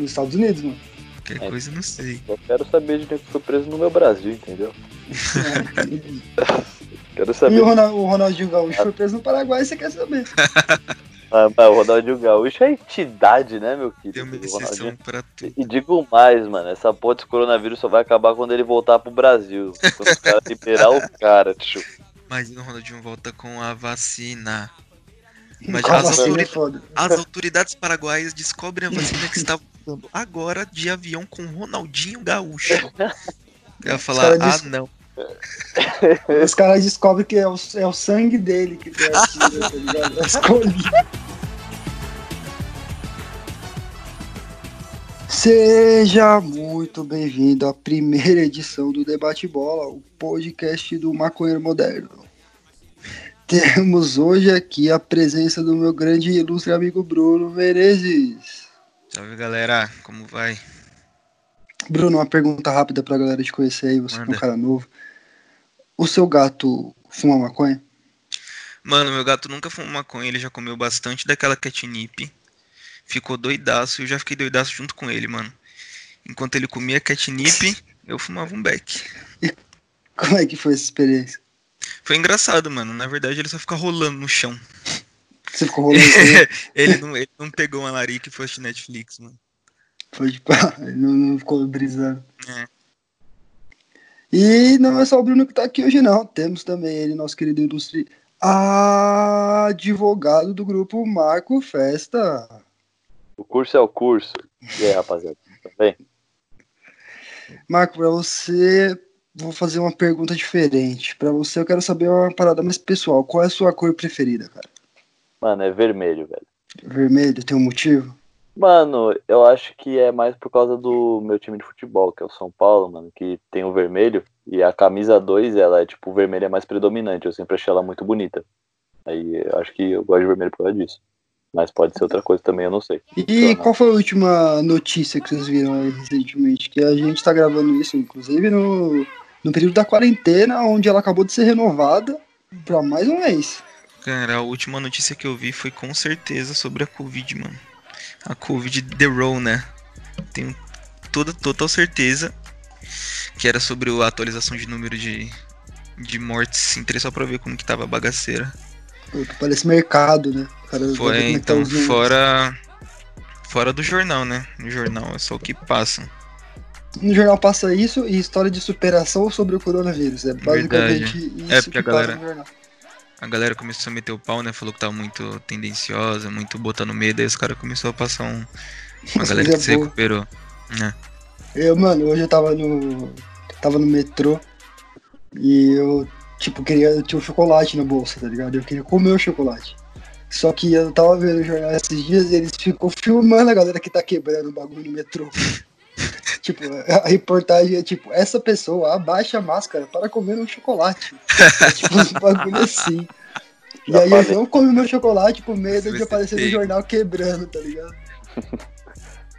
nos Estados Unidos, mano. Qualquer É. coisa, não sei. Eu quero saber de quem foi preso no meu Brasil, entendeu? Quero E saber. o, Ronald, o Ronaldinho Gaúcho foi preso no Paraguai, você quer saber? Ah, mas o Ronaldinho Gaúcho é entidade, né, meu Tem uma querido? O exceção Ronaldinho- pra tudo. E digo mais, mano, essa porra desse coronavírus só vai acabar quando ele voltar pro Brasil. Quando os caras liberar o cara, tio. Imagina o Ronaldinho volta com a vacina. A as, é autori- foda. as autoridades paraguaias descobrem a vacina que está voltando agora de avião com Ronaldinho Gaúcho. Eu ia falar, ah não. Os caras descobrem que é o, é o sangue dele que tem a tira, tá ligado? É escolhido. Seja muito bem-vindo à primeira edição do Debate Bola, o podcast do Maconheiro Moderno. Temos hoje aqui a presença do meu grande e ilustre amigo Bruno Menezes. Salve galera, como vai? Bruno, uma pergunta rápida pra galera te conhecer aí, você é um cara novo. O seu gato fuma maconha? Mano, meu gato nunca fumou maconha, ele já comeu bastante daquela catnip. Ficou doidaço e eu já fiquei doidaço junto com ele, mano. Enquanto ele comia catnip, eu fumava um beck. Como é que foi essa experiência? Foi engraçado, mano. Na verdade, ele só fica rolando no chão. Você ficou rolando ele, não, ele não pegou uma larica e foi assistir Netflix, mano. Foi tipo, ele não, não ficou brisando. É. E não é só o Bruno que tá aqui hoje, não. Temos também ele, nosso querido ilustre advogado do grupo Marco Festa. O curso é o curso. E aí, rapaziada? Tudo bem? Marco, pra você, vou fazer uma pergunta diferente. Pra você, eu quero saber uma parada mais pessoal. Qual é a sua cor preferida, cara? Mano, é vermelho, velho. Vermelho, tem um motivo? Mano, eu acho que é mais por causa do meu time de futebol, que é o São Paulo, mano, que tem o vermelho. E a camisa 2, ela é tipo, o vermelho é mais predominante. Eu sempre achei ela muito bonita. Aí eu acho que eu gosto de vermelho por causa disso. Mas pode ser outra coisa também, eu não sei. E qual foi a última notícia que vocês viram aí recentemente? Que a gente tá gravando isso, inclusive, no, no período da quarentena, onde ela acabou de ser renovada pra mais um mês. Cara, a última notícia que eu vi foi com certeza sobre a Covid, mano. A Covid The Row, né? Tenho toda total certeza que era sobre a atualização de número de, de mortes. Entrei só pra ver como que tava a bagaceira. Puta, Parece mercado, né? Cara Foi, é tá então, fora. Fora do jornal, né? No jornal é só o que passa. No jornal passa isso e história de superação sobre o coronavírus. É basicamente isso É, porque que a passa galera- no jornal. A galera começou a meter o pau, né? Falou que tava muito tendenciosa, muito botando medo. Aí os caras começaram a passar um. Uma galera que se recuperou. né? Eu, mano, hoje eu tava no. Tava no metrô e eu, tipo, queria. Eu tinha um chocolate na bolsa, tá ligado? Eu queria comer o chocolate. Só que eu tava vendo o jornal esses dias e eles ficam filmando a galera que tá quebrando o bagulho no metrô. tipo, a reportagem é tipo, essa pessoa abaixa a máscara para comer um chocolate. É tipo uns bagulho assim. E Já aí eu falei. não comi meu chocolate com medo de aparecer no jornal quebrando, tá ligado?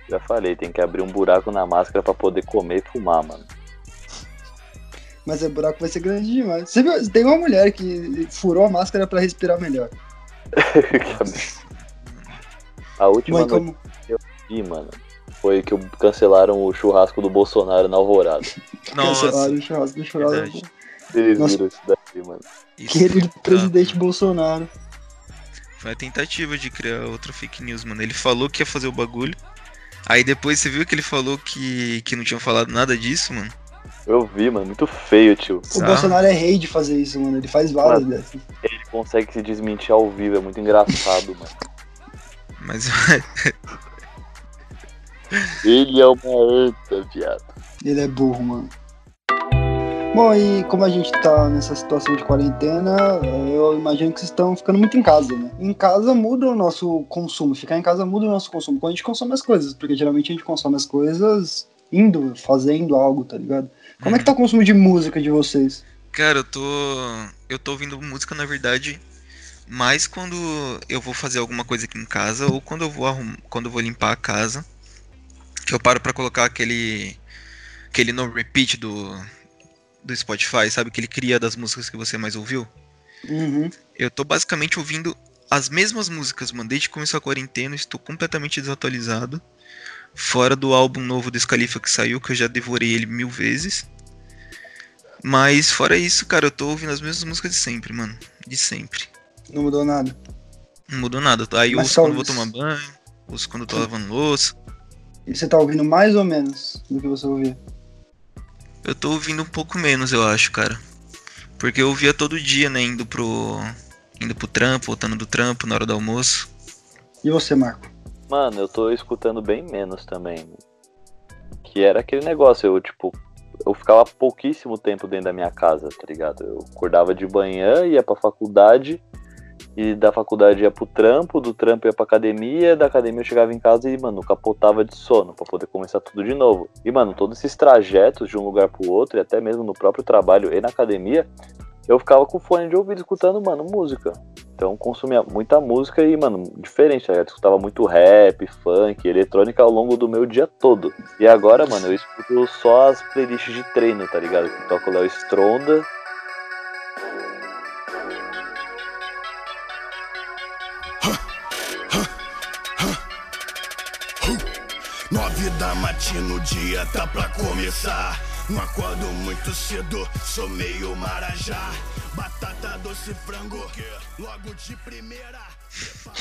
Já falei, tem que abrir um buraco na máscara pra poder comer e fumar, mano. Mas o buraco vai ser grande demais. Você viu, tem uma mulher que furou a máscara pra respirar melhor. A última Mãe, como que eu vi, mano, foi que cancelaram o churrasco do Bolsonaro na Alvorada. cancelaram Nossa, o churrasco do churrasco. Vocês Nossa. viram isso daqui, mano? isso Querido foi presidente. Bolsonaro. Foi a tentativa de criar outra fake news, mano. Ele falou que ia fazer o bagulho. Aí depois você viu que ele falou que, que não tinha falado nada disso, mano. Eu vi, mano, muito feio, tio. O. Bolsonaro é rei de fazer isso, mano. Ele faz várias Mano. dessas. Ele consegue se desmentir ao vivo, é muito engraçado, mano. Mas Ele é uma anta, viado. Ele é burro, mano. Bom, e como a gente tá nessa situação de quarentena, eu imagino que vocês estão ficando muito em casa, né? Em casa muda o nosso consumo. Ficar em casa muda o nosso consumo. Quando a gente consome as coisas, porque geralmente a gente consome as coisas indo, fazendo algo, tá ligado? Como é que tá o consumo de música de vocês? Cara, eu tô. Eu tô ouvindo música, na verdade, mais quando eu vou fazer alguma coisa aqui em casa ou quando eu vou arrum... quando eu vou limpar a casa. Eu paro pra colocar aquele. aquele no repeat do. do Spotify, sabe? Que ele cria das músicas que você mais ouviu. Uhum. Eu tô basicamente ouvindo as mesmas músicas, mano. Desde que começou a quarentena, estou completamente desatualizado. Fora do álbum novo do Scalifa que saiu, que eu já devorei ele mil vezes. Mas fora isso, cara, eu tô ouvindo as mesmas músicas de sempre, mano. De sempre. Não mudou nada. Não mudou nada. Aí eu ouço quando vou tomar banho, ouço quando eu tô lavando louça. E você tá ouvindo mais ou menos do que você ouvia? Eu tô ouvindo um pouco menos, eu acho, cara. Porque eu ouvia todo dia, né, indo pro. indo pro trampo, voltando do trampo, na hora do almoço. E você, Marco? Mano, eu tô escutando bem menos também. Que era aquele negócio, eu, tipo, eu ficava pouquíssimo tempo dentro da minha casa, tá ligado? Eu acordava de manhã, ia pra faculdade, e da faculdade ia pro trampo, do trampo ia pra academia, da academia eu chegava em casa e, mano, capotava de sono pra poder começar tudo de novo. E, mano, todos esses trajetos de um lugar pro outro, e até mesmo no próprio trabalho e na academia, eu ficava com fone de ouvido escutando, mano, música. Então consumia muita música e, mano, diferente, tá? Eu escutava muito rap, funk, eletrônica ao longo do meu dia todo. E agora, mano, eu escuto só as playlists de treino, tá ligado? Que toca o Léo Stronda. Da matina, o dia tá pra começar. Não acordo muito cedo, sou meio marajá. Batata doce frango, logo de primeira.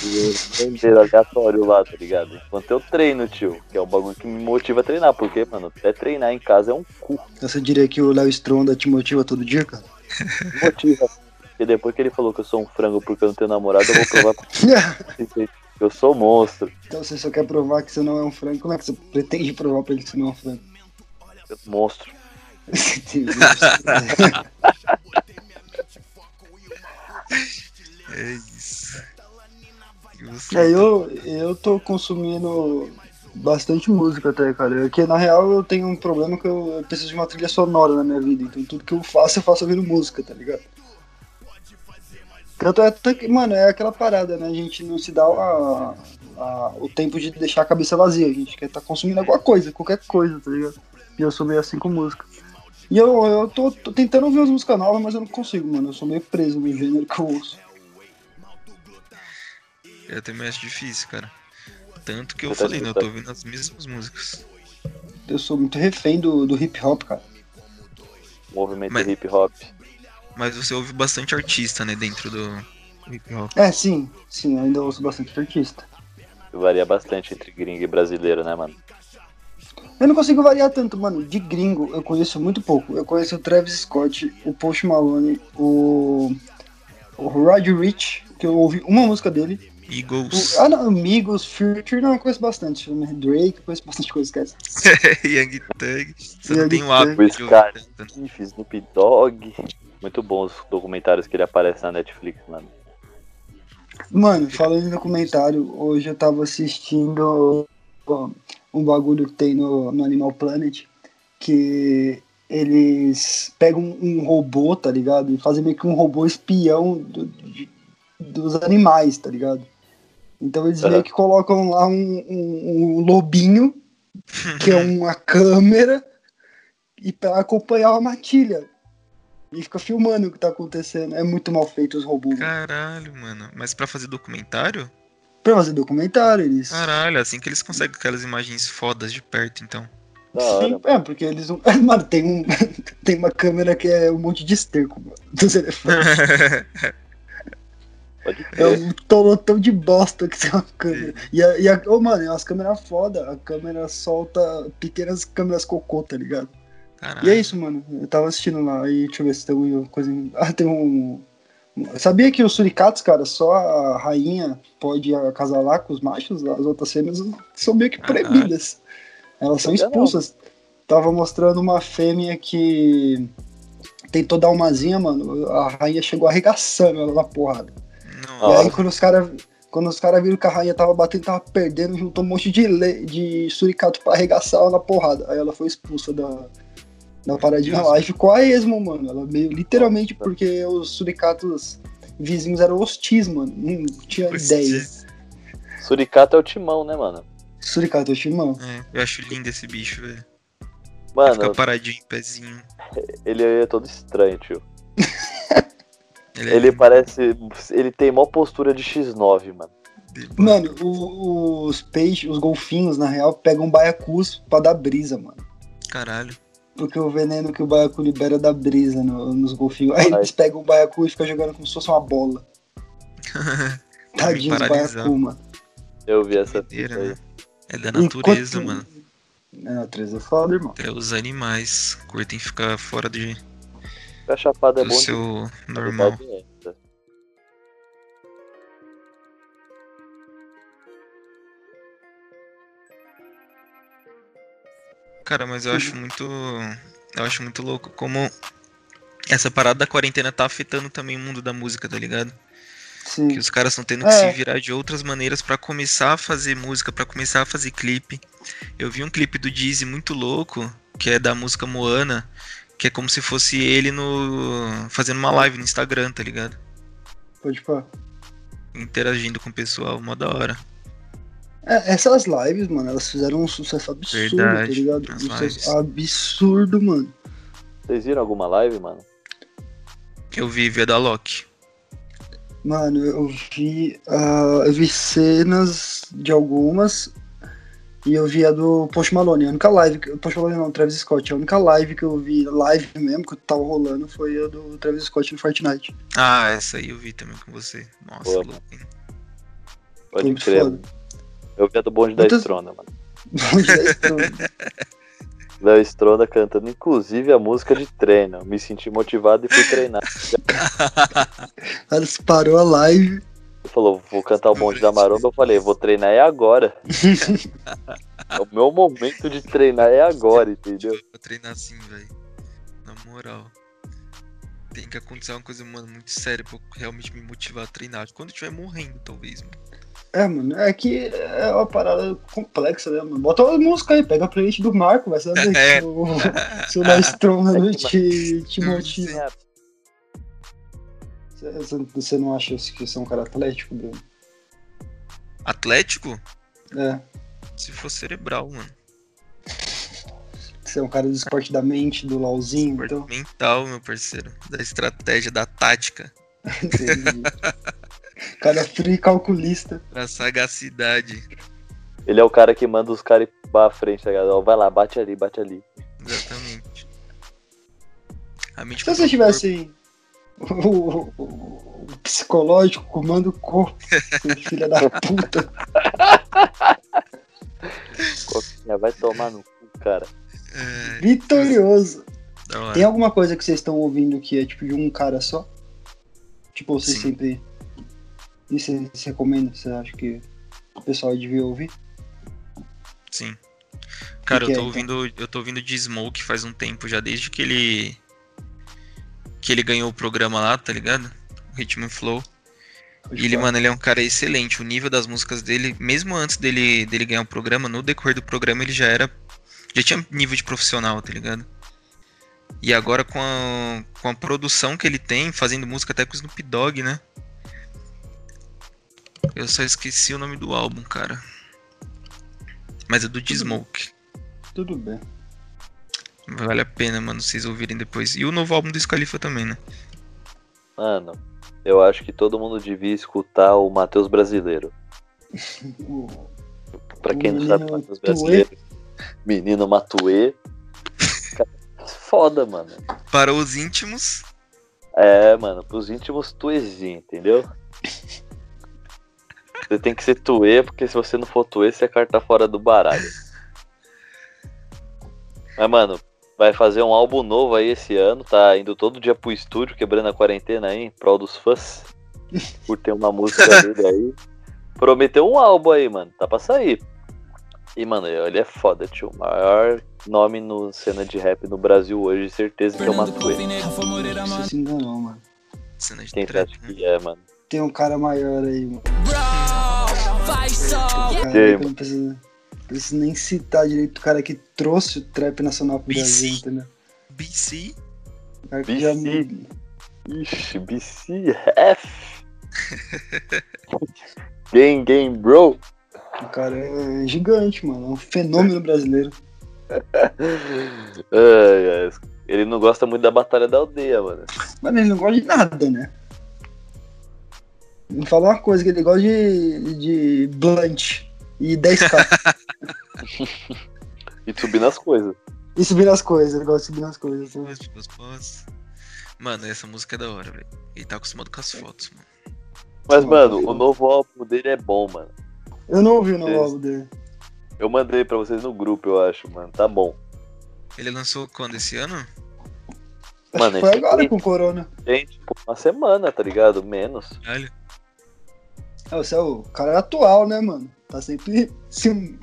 E eu inteiro aleatório lá, tá ligado? Enquanto eu treino, tio. Que é o bagulho que me motiva a treinar. Porque, mano, até treinar em casa é um cu. Você diria que o Léo Stronda te motiva todo dia, cara? Me motiva. Porque depois que ele falou que eu sou um frango porque eu não tenho namorado, eu vou provar eu sou monstro. então você só quer provar que você não é um frango. Como é que você pretende provar pra ele que você não é um frango? Eu monstro. É isso. É, eu, eu tô consumindo bastante música até, cara. Porque na real eu tenho um problema que eu, eu preciso de uma trilha sonora na minha vida. Então tudo que eu faço, eu faço ouvindo música, tá ligado? Tanto é, mano, é aquela parada, né? A gente não se dá a- a- o tempo de deixar a cabeça vazia. A gente quer estar consumindo alguma coisa, qualquer coisa, tá ligado? E eu sou meio assim com música. E eu, eu tô, tô tentando ouvir umas músicas novas, mas eu não consigo, mano. Eu sou meio preso no gênero que eu ouço. Eu também acho difícil, cara. Tanto que eu tá falei, né? Eu tô ouvindo as mesmas músicas. Eu sou muito refém do, do hip hop, cara. Movimento Mas- hip hop. Mas você ouve bastante artista, né? Dentro do hip hop. É, sim, sim, eu ainda ouço bastante artista. Varia bastante entre gringo e brasileiro, né, mano? Eu não consigo variar tanto, mano. De gringo, eu conheço muito pouco. Eu conheço o Travis Scott, o Post Malone, o, o Roger Rich, que eu ouvi uma música dele. Eagles, O, ah, não, Amigos, Future, não, eu conheço bastante. Drake, eu conheço bastante coisa, esquece. Young Thug. Você não Young tem o Thug. hábito Snoop Dogg. Muito bons os documentários que ele aparece na Netflix, mano. Mano, falando em documentário, hoje eu tava assistindo um bagulho que tem no, no Animal Planet, que eles pegam um, robô, tá ligado? E fazem meio que um robô espião do- de- dos animais, tá ligado? Então eles Aham. meio que colocam lá um, um- um lobinho, que é uma câmera, e pra acompanhar uma matilha. E fica filmando o que tá acontecendo. É muito mal feito os robôs. Caralho, mano. Mas pra fazer documentário? Pra fazer documentário, eles. Caralho, assim que eles conseguem aquelas imagens fodas de perto, então. Sim, é, porque eles não. Mano, tem, um, tem uma câmera que é um monte de esterco, mano, dos elefantes. É um tolotão de bosta que tem uma câmera. E a, e a, ô, mano, é umas câmeras foda. A câmera solta pequenas câmeras cocô, tá ligado? Caralho. E é isso, mano. Eu tava assistindo lá e deixa eu ver se tem alguma coisa. Ah, tem um. Sabia que os suricatos, cara, só a rainha pode acasalar com os machos, as outras fêmeas são meio que Caralho. proibidas. Elas são expulsas. Tava mostrando uma fêmea que tentou dar uma asinha, mano. A rainha chegou arregaçando ela na porrada. Não, E Nossa. aí quando os caras. Quando os caras viram que a rainha tava batendo, tava perdendo, juntou um monte de, le... de suricato pra arregaçar ela na porrada. Aí ela foi expulsa da, da paradinha lá e ficou a esmo, mano. Ela meio literalmente porque os suricatos vizinhos eram hostis, mano. Não tinha ideia. Suricato é o timão, né, mano? Suricato é timão. É, eu acho lindo esse bicho, velho. Ele Mano, Fica paradinho, pezinho. ele é todo estranho, tio. Ele, é Ele parece. Ele tem mó postura de X9, mano. Mano, o- os peixes, os golfinhos, na real, pegam baiacus pra dar brisa, mano. Caralho. Porque o veneno que o baiacu libera dá brisa no- nos golfinhos. Aí eles pegam o baiacu e ficam jogando como se fosse uma bola. Tadinho do baiacu, mano. Eu vi essa fita aí. né? É da natureza, Enquanto- mano. É, a natureza é foda, irmão. Até os animais curtem ficar fora de, Ficar chapado é do bom. seu de- normal. verdade é Cara, mas eu acho muito. Eu acho muito louco como essa parada da quarentena tá afetando também o mundo da música, tá ligado? Que Sim. os caras estão tendo É. que se virar de outras maneiras pra começar a fazer música, pra começar a fazer clipe. Eu vi um clipe do Dizzy muito louco, que é da música Moana, que é como se fosse ele no fazendo uma live no Instagram, tá ligado? Pode pá. Interagindo com o pessoal, mó da hora. É, essas lives, mano, elas fizeram um sucesso absurdo, Verdade, tá ligado? Um lives. sucesso absurdo, mano. Vocês viram alguma live, mano? Eu vi vi a da Loki. Mano, eu vi. ah, eu vi cenas de algumas. E eu vi a do Post Malone. A única live. que- Post Malone não, Travis Scott. A única live que eu vi, live mesmo, que tava rolando, foi a do Travis Scott no Fortnite. Ah, essa aí eu vi também com você. Nossa, louco? Pode crer. foda. Eu vi a do bonde da Estrona, mano. Já estou? Da Estrona cantando, inclusive, a música de treino. Me senti motivado e fui treinar. Ela parou a live. Ele falou, vou cantar o bonde da maromba. Eu falei, vou treinar é agora. o meu momento de treinar é agora, entendeu? Vou treinar assim, velho. Na moral. Tem que acontecer uma coisa, mano, muito séria pra eu realmente me motivar a treinar. Quando eu estiver morrendo, talvez, mano. É, mano, é que é uma parada complexa, né, mano? Bota uma música aí, pega a playlist do Marco, vai saber É. que o seu Maestron te, te motiva. Você- Você não acha que você é um cara atlético, Bruno? Atlético? É. Se for cerebral, mano. Você é um cara do esporte da mente, do LOLzinho, Esporte então. mental, meu parceiro. Da estratégia, da tática. Entendi. cara frio e calculista. Da sagacidade. Ele é o cara que manda os caras ir pra frente, tá ligado? Ó, Vai lá, bate ali, bate ali. Exatamente. A mente Se você tivesse o, o- o- psicológico comanda o corpo, seu filho da puta. Coquinha, vai tomar no cu, cara. É, Vitorioso. Tem alguma coisa que vocês estão ouvindo que é tipo de um cara só? Tipo, vocês Sim. sempre. E você recomenda? Você acha que o pessoal devia ouvir? Sim. Cara, que eu tô é, ouvindo, eu tô ouvindo de Smoke faz um tempo já, desde que ele que ele ganhou o programa lá, tá ligado? O Ritmo Flow. E ele, mano, ele é um cara excelente. O nível das músicas dele, mesmo antes dele, dele ganhar o programa, no decorrer do programa ele já era. Já tinha nível de profissional, tá ligado? E agora com a, com a produção que ele tem, fazendo música até com o Snoop Dogg, né? Eu só esqueci o nome do álbum, cara. Mas é do D-Smoke. Tudo bem. Vale a pena, mano, vocês ouvirem depois. E o novo álbum do Scalifa também, né? Mano, eu acho que todo mundo devia escutar o Matheus Brasileiro. Pra quem não sabe, Matheus. Brasileiro. Menino Matuê. Foda, mano. Para os íntimos, É, mano, pros íntimos tuezinho, entendeu? Você tem que ser tuê, porque se você não for tuê, você carta fora do baralho. Mas, mano, vai fazer um álbum novo aí esse ano, tá indo todo dia pro estúdio, quebrando a quarentena aí, em prol dos fãs. Por ter uma música dele aí. Prometeu um álbum aí, mano, tá pra sair. E, mano, ele é foda, tio. O maior nome no cena de rap no Brasil hoje, certeza que é o Matuê. Você se enganou, mano. cena de Quem trap, acha né? que é, mano? Tem um cara maior aí, mano. Eu não preciso, nem citar direito o cara que trouxe o trap nacional pro BC. Brasil, entendeu? BC? O cara que já BC. Ixi, BCF. game, game, bro. O cara é gigante, mano. É um fenômeno brasileiro. Ai, ai, Ele não gosta muito da Batalha da Aldeia, mano. Mas ele não gosta de nada, né? Me fala uma coisa, que ele gosta de, de blunt e 10k. E subir nas coisas. e subir nas coisas, ele gosta de subir nas coisas. né? Pós. Mano, essa música é da hora, velho. Ele tá acostumado com as fotos, mano. Mas, mano, o novo álbum dele é bom, mano. Eu não ouvi o novo álbum dele. Eu mandei pra vocês no grupo, eu acho, mano. Tá bom. Ele lançou quando? Esse ano? Mano, foi agora aqui- com o Corona. Tem, tipo, uma semana, tá ligado? Menos. Olha. É, você é o cara atual, né, mano? Tá sempre se,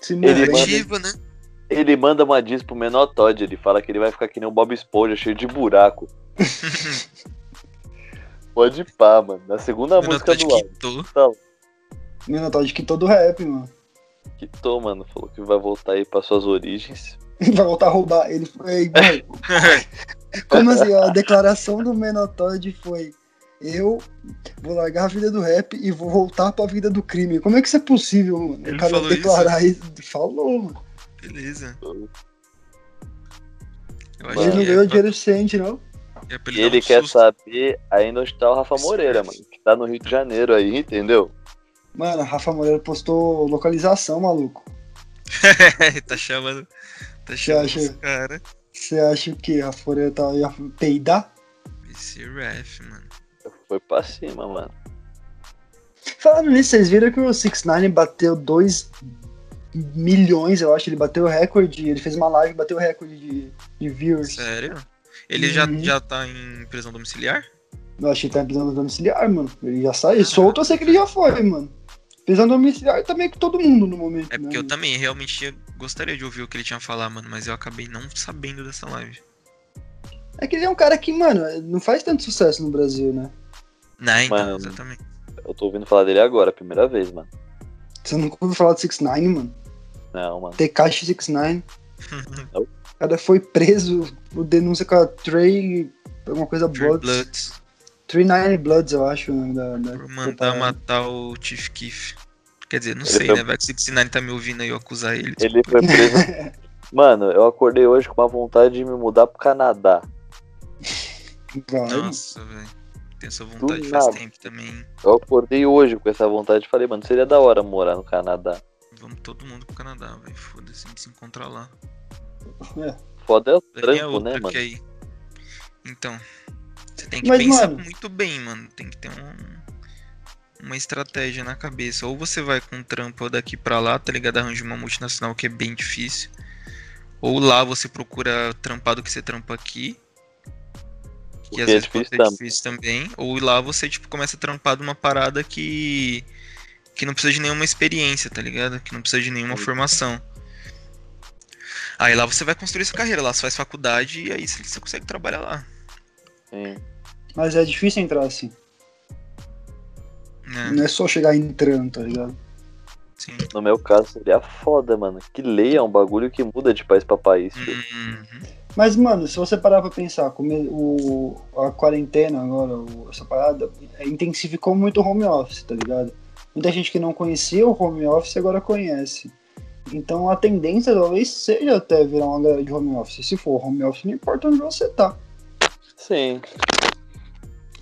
se Ele manda- né? Ele manda uma diz pro menor Todd, ele fala que ele vai ficar que nem um Bob Esponja, cheio de buraco. Pode pá, mano. Na segunda Meu música Todd do álbum. quitou. Minotauro de que todo rap, mano. Quitou, mano. Falou que vai voltar aí pra suas origens. Vai voltar a roubar. Ele foi. Como assim? A declaração do Menotoid foi: Eu vou largar a vida do rap e vou voltar pra vida do crime. Como é que isso é possível, mano? Ele o cara falou declarar isso? Falou, mano. Beleza. Ele não que ganhou é dinheiro suficiente, não. é E ele um quer susto. saber ainda onde tá o Rafa Moreira, mano. Que tá no Rio de Janeiro aí, entendeu? Mano, a Rafa Moreira postou localização, maluco. tá chamando. Tá Você chamando acha? os cara. Você acha que a Rafa Moreira tá, ia peidar? Esse ref, mano. Foi pra cima, mano. Falando nisso, vocês viram que o 6 9 bateu 2 milhões, eu acho. Ele bateu o recorde. Ele fez uma live e bateu o recorde de, de viewers. Sério? Ele já, Uhum. já tá em prisão domiciliar? Eu achei que tá em prisão domiciliar, mano. Ele já saiu. Solto, eu sei que ele já foi, mano. Prisão domiciliar também com todo mundo no momento. É porque né? eu também realmente gostaria de ouvir o que ele tinha a falar, mano, mas eu acabei não sabendo dessa live. É que ele é um cara que, mano, não faz tanto sucesso no Brasil, né? Não, então, Mano. exatamente. Eu tô ouvindo falar dele agora, primeira vez, mano. Você nunca ouviu falar do 6 9 mano? Não, mano. Tekashi 6 9 Não. O cara foi preso por denúncia com a Trey. Alguma coisa True Bloods. Bloods. Trey Nine Bloods, eu acho, o nome da. da Por mandar preparada. matar o Chief Keef. Quer dizer, não Ele sei, foi- né? Vai que o 69 tá me ouvindo aí eu acusar ele. Ele foi preso. mano, eu acordei hoje com uma vontade de me mudar pro Canadá. Nossa, velho. Tenho essa vontade Do faz nada. tempo também. Eu acordei hoje com essa vontade e falei, mano, seria da hora morar no Canadá. Vamos todo mundo pro Canadá, velho. Foda-se, a gente se encontra lá. É. Foda é o trampo, né, mano? que aí. Então, você tem que Mas, pensar mano- muito bem, mano. Tem que ter um, uma estratégia na cabeça. Ou você vai com um trampo daqui pra lá, tá ligado? Arranja uma multinacional que é bem difícil. Ou lá você procura trampar do que você trampa aqui. Que às é vezes pode difícil ser também. difícil também. Ou lá você, tipo, começa a trampar de uma parada que. que não precisa de nenhuma experiência, tá ligado? Que não precisa de nenhuma Sim. formação. Aí lá você vai construir sua carreira, lá você faz faculdade e aí você você consegue trabalhar lá. Sim. Mas é difícil entrar assim. Né? Não é só chegar entrando, tá ligado? Sim. No meu caso seria foda, mano. Que lei é um bagulho que muda de país pra país. Uhum. Mas, mano, se você parar pra pensar, come- o, a quarentena agora, o- essa parada, é, intensificou muito o home office, tá ligado? Muita gente que não conhecia o home office agora conhece. Então a tendência talvez seja até virar uma galera de home office. Se for home office, não importa onde você tá. Sim,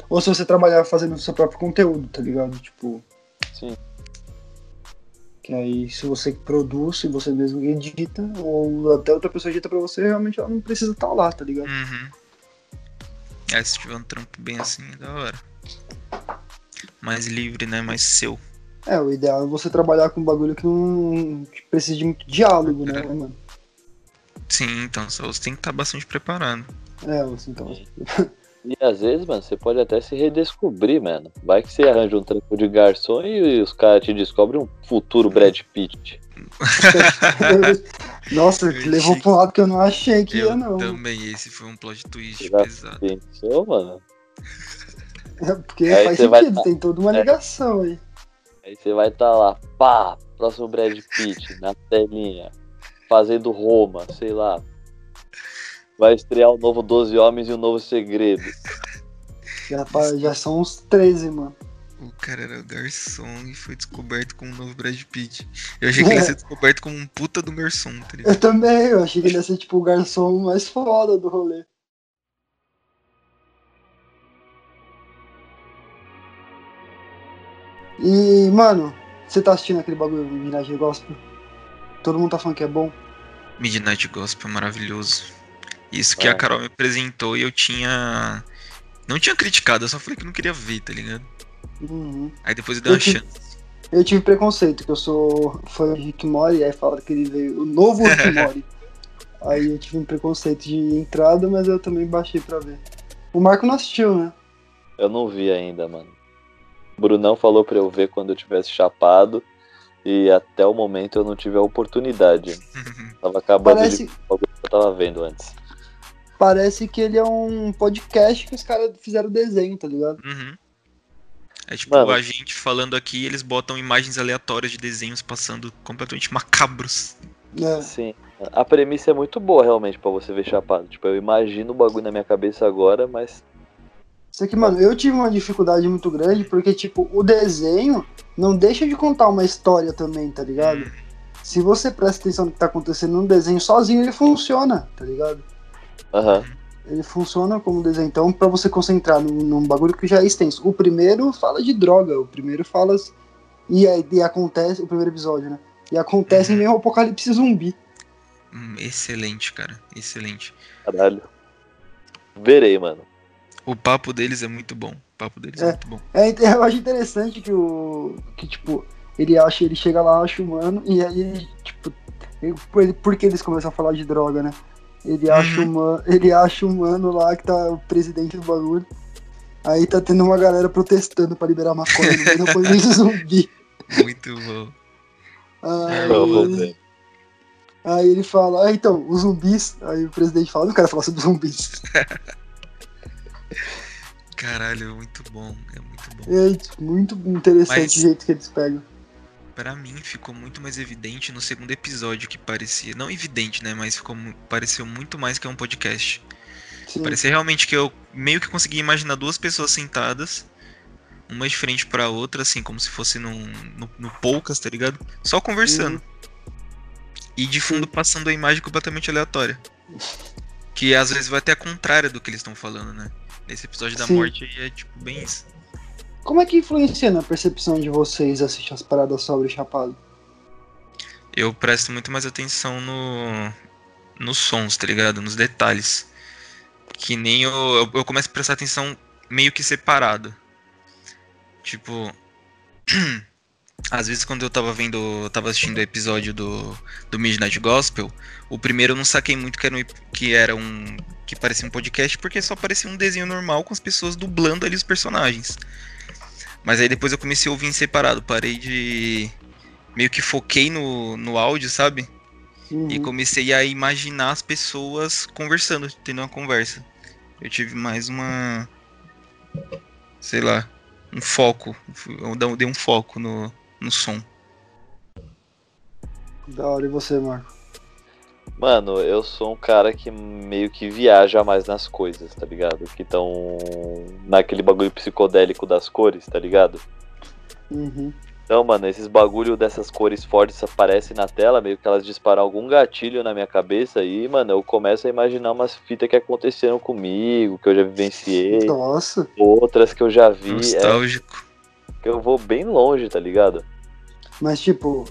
Ou se você trabalhar fazendo seu próprio conteúdo, tá ligado? Tipo, sim. Que aí se você produz, se você mesmo edita, ou até outra pessoa edita pra você, realmente ela não precisa estar lá, tá ligado? Uhum. Aí se tiver um trampo bem assim, é da hora. Mais livre, né? Mais seu. É, o ideal é você trabalhar com um bagulho que não que precisa de muito diálogo, né, mano? Sim, então você tem que estar bastante preparado. É, você então. E às vezes, mano, você pode até se redescobrir, mano. Vai que você arranja um trampo de garçom e os caras te descobrem um futuro Brad Pitt. Nossa, Eu levou um lado que eu não achei que Eu ia, não. também, esse foi um plot twist Já pesado. Pensou, mano? É, Porque Aí faz sentido, tá- tem toda uma É. ligação aí. Aí você vai estar lá, pá, próximo Brad Pitt, na telinha, fazendo Roma, sei lá. Vai estrear o novo Doze Homens e o Novo Segredo. Já, já são uns 13, mano. O cara era garçom e foi descoberto como um novo Brad Pitt. Eu achei que ele ia ser descoberto como um puta do garçom, tá ligado? Eu também, eu achei que ele ia ser tipo o garçom mais foda do rolê. E, mano, você tá assistindo aquele bagulho do Midnight Gospel? Todo mundo tá falando que é bom? Midnight Gospel é maravilhoso. Isso que É. a Carol me apresentou e eu tinha. Não tinha criticado, eu só falei que não queria ver, tá ligado? Uhum. Aí depois eu dei uma Eu tive- chance. Eu tive preconceito, que eu sou fã de Rick Mori, aí falaram que ele veio o novo Rick Mori. aí eu tive um preconceito de entrada, mas eu também baixei pra ver. O Marco não assistiu, né? Eu não vi ainda, mano. O Brunão falou pra eu ver quando eu tivesse chapado. E até o momento eu não tive a oportunidade. Tava acabando Parece, de o que eu tava vendo antes. Parece que ele é um podcast que os caras fizeram desenho, tá ligado? Uhum. É tipo Mano. a gente falando aqui, eles botam imagens aleatórias de desenhos passando completamente macabros. É. Sim. A premissa é muito boa, realmente, pra você ver chapado. Tipo, eu imagino o bagulho na minha cabeça agora, mas. Só que, mano, eu tive uma dificuldade muito grande porque, tipo, o desenho não deixa de contar uma história também, tá ligado? Hum, Se você presta atenção no que tá acontecendo no desenho sozinho, ele funciona, tá ligado? Aham. Ele funciona como desenho. Então, pra você concentrar num, num bagulho que já é extenso. O primeiro fala de droga, o primeiro fala. E, aí- e acontece. O primeiro episódio, né? E acontece Uhum. em meio ao apocalipse zumbi. hum, excelente, cara. Excelente. Caralho. Verei, mano. O papo deles é muito bom. O papo deles é, É. muito bom. É, eu acho interessante que o. Que, tipo, ele acha, ele chega lá, acha humano, e aí ele, tipo. ele- por, ele- por que eles começam a falar de droga, né? Ele acha Uhum. humano. Ele acha humano lá que tá o presidente do bagulho. Aí tá tendo uma galera protestando pra liberar maconha no meio do apocalipse zumbi. Muito bom. Aí, aí ele fala, ah, então, os zumbis. Aí o presidente fala, não quero falar sobre zumbis. Caralho, é muito bom. É muito bom. É tipo, muito interessante Mas- o jeito que eles pegam. Pra mim ficou muito mais evidente no segundo episódio que parecia. Não evidente, né? Mas ficou, pareceu muito mais que um podcast. Sim. Parecia realmente que eu meio que consegui imaginar duas pessoas sentadas, uma de frente pra outra, assim, como se fosse num, no, no Poucas, tá ligado? Só conversando. E de fundo passando a imagem completamente aleatória. Que às vezes vai até a contrária do que eles estão falando, né? Nesse episódio da Sim. morte aí é tipo bem isso. Como é que influencia na percepção de vocês assistir as paradas sobre Chapado? Eu presto muito mais atenção no nos sons, tá ligado? Nos detalhes. Que nem eu, eu, começo a prestar atenção meio que separado. Tipo, às vezes quando eu tava vendo, tava assistindo o episódio do, do Midnight Gospel, o primeiro eu não saquei muito que era, um, que era um que parecia um podcast, porque só parecia um desenho normal com as pessoas dublando ali os personagens. Mas aí depois eu comecei a ouvir em separado, parei de meio que foquei no, no áudio, sabe? Uhum. E comecei a imaginar as pessoas conversando, tendo uma conversa. Eu tive mais uma. Sei lá. Um foco. Eu dei um foco no, no som. Da hora, e você, Marco? Mano, eu sou um cara que meio que viaja mais nas coisas, tá ligado? Que estão naquele bagulho psicodélico das cores, tá ligado? Uhum. Então, mano, esses bagulho dessas cores fortes aparecem na tela, meio que elas disparam algum gatilho na minha cabeça e, mano, eu começo a imaginar umas fitas que aconteceram comigo, que eu já vivenciei, Nossa, outras que eu já vi, é, Nostálgico. que eu vou bem longe, tá ligado? mas tipo,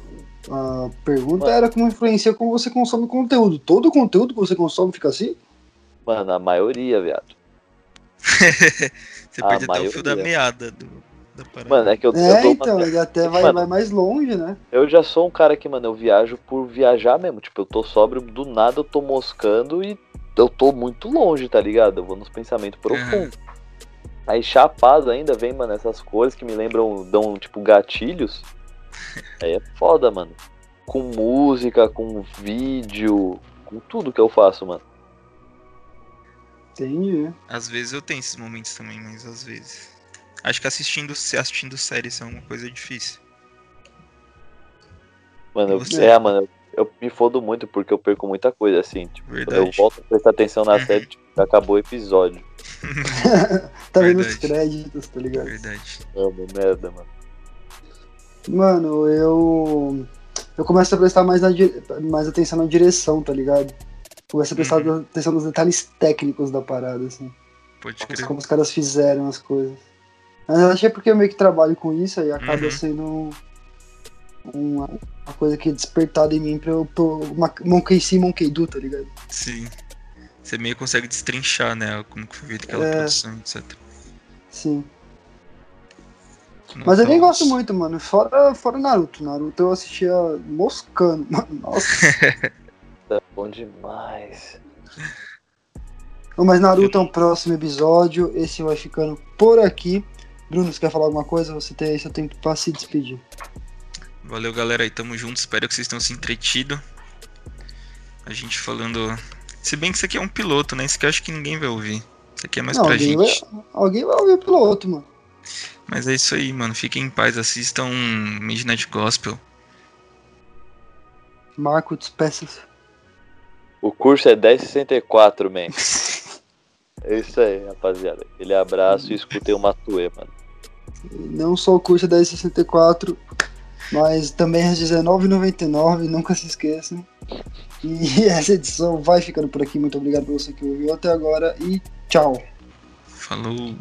a pergunta era como influencia como você consome conteúdo. Todo conteúdo que você consome fica assim? Mano, a maioria, viado. Você A perde até o fio da maioria. meada do, da parada. Mano, é que eu, eu É, dou uma- então, ele até vai, Mano. vai mais longe, né? Eu já sou um cara que, mano, eu viajo por viajar mesmo. Tipo, eu tô sóbrio, do nada eu tô moscando e eu tô muito longe, tá ligado? Eu vou nos pensamentos profundos. Aí chapado ainda vem, mano, essas cores que me lembram, dão, tipo, gatilhos. Aí é foda, mano. Com música, com vídeo, com tudo que eu faço, mano. Entendi. Às vezes eu tenho esses momentos também, mas às vezes. Acho que assistindo, assistindo séries é uma coisa difícil. Mano, eu, Você? é, mano, eu, eu me fodo muito porque eu perco muita coisa, assim. Tipo, quando eu Verdade. volto a prestar atenção na Uhum. série, tipo, acabou o episódio. tá vendo os Verdade. créditos, tá ligado? Verdade. Amo, merda, mano. Mano, eu. Eu começo a prestar mais, mais atenção na direção, tá ligado? Começo a prestar Uhum. atenção nos detalhes técnicos da parada, assim. Pode Como, crer. como os caras fizeram as coisas. Mas eu achei porque eu meio que trabalho com isso aí acaba Uhum. sendo uma, uma coisa que é despertada em mim pra eu. Pra, uma Monkey see, Monkey do, tá ligado? Sim. Você meio consegue destrinchar, né? Como que foi feita aquela É. produção, etc. Sim. Mas eu nem gosto muito, mano. Fora, fora Naruto. Naruto eu assistia moscando, mano. Nossa. Tá bom demais. Mas Naruto é um próximo episódio. Esse vai ficando por aqui. Bruno, você quer falar alguma coisa? Você tem seu tempo pra se despedir. Valeu, galera aí. Tamo junto. Espero que vocês tenham se entretido. A gente falando. Se bem que isso aqui é um piloto, né? Isso aqui eu acho que ninguém vai ouvir. Isso aqui é mais Não, pra alguém gente. vai, alguém vai ouvir pelo outro, mano. Mas é isso aí, mano. Fiquem em paz. Assistam Midnight Gospel. Marco Despeças. O curso é 1064, man. É isso aí, rapaziada. Aquele abraço e escutei o Matue, mano. Não só o curso é 1064, mas também às 19h99, nunca se esqueçam. E essa edição vai ficando por aqui. Muito obrigado por você que ouviu até agora e tchau. Falou.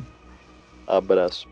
Abraço.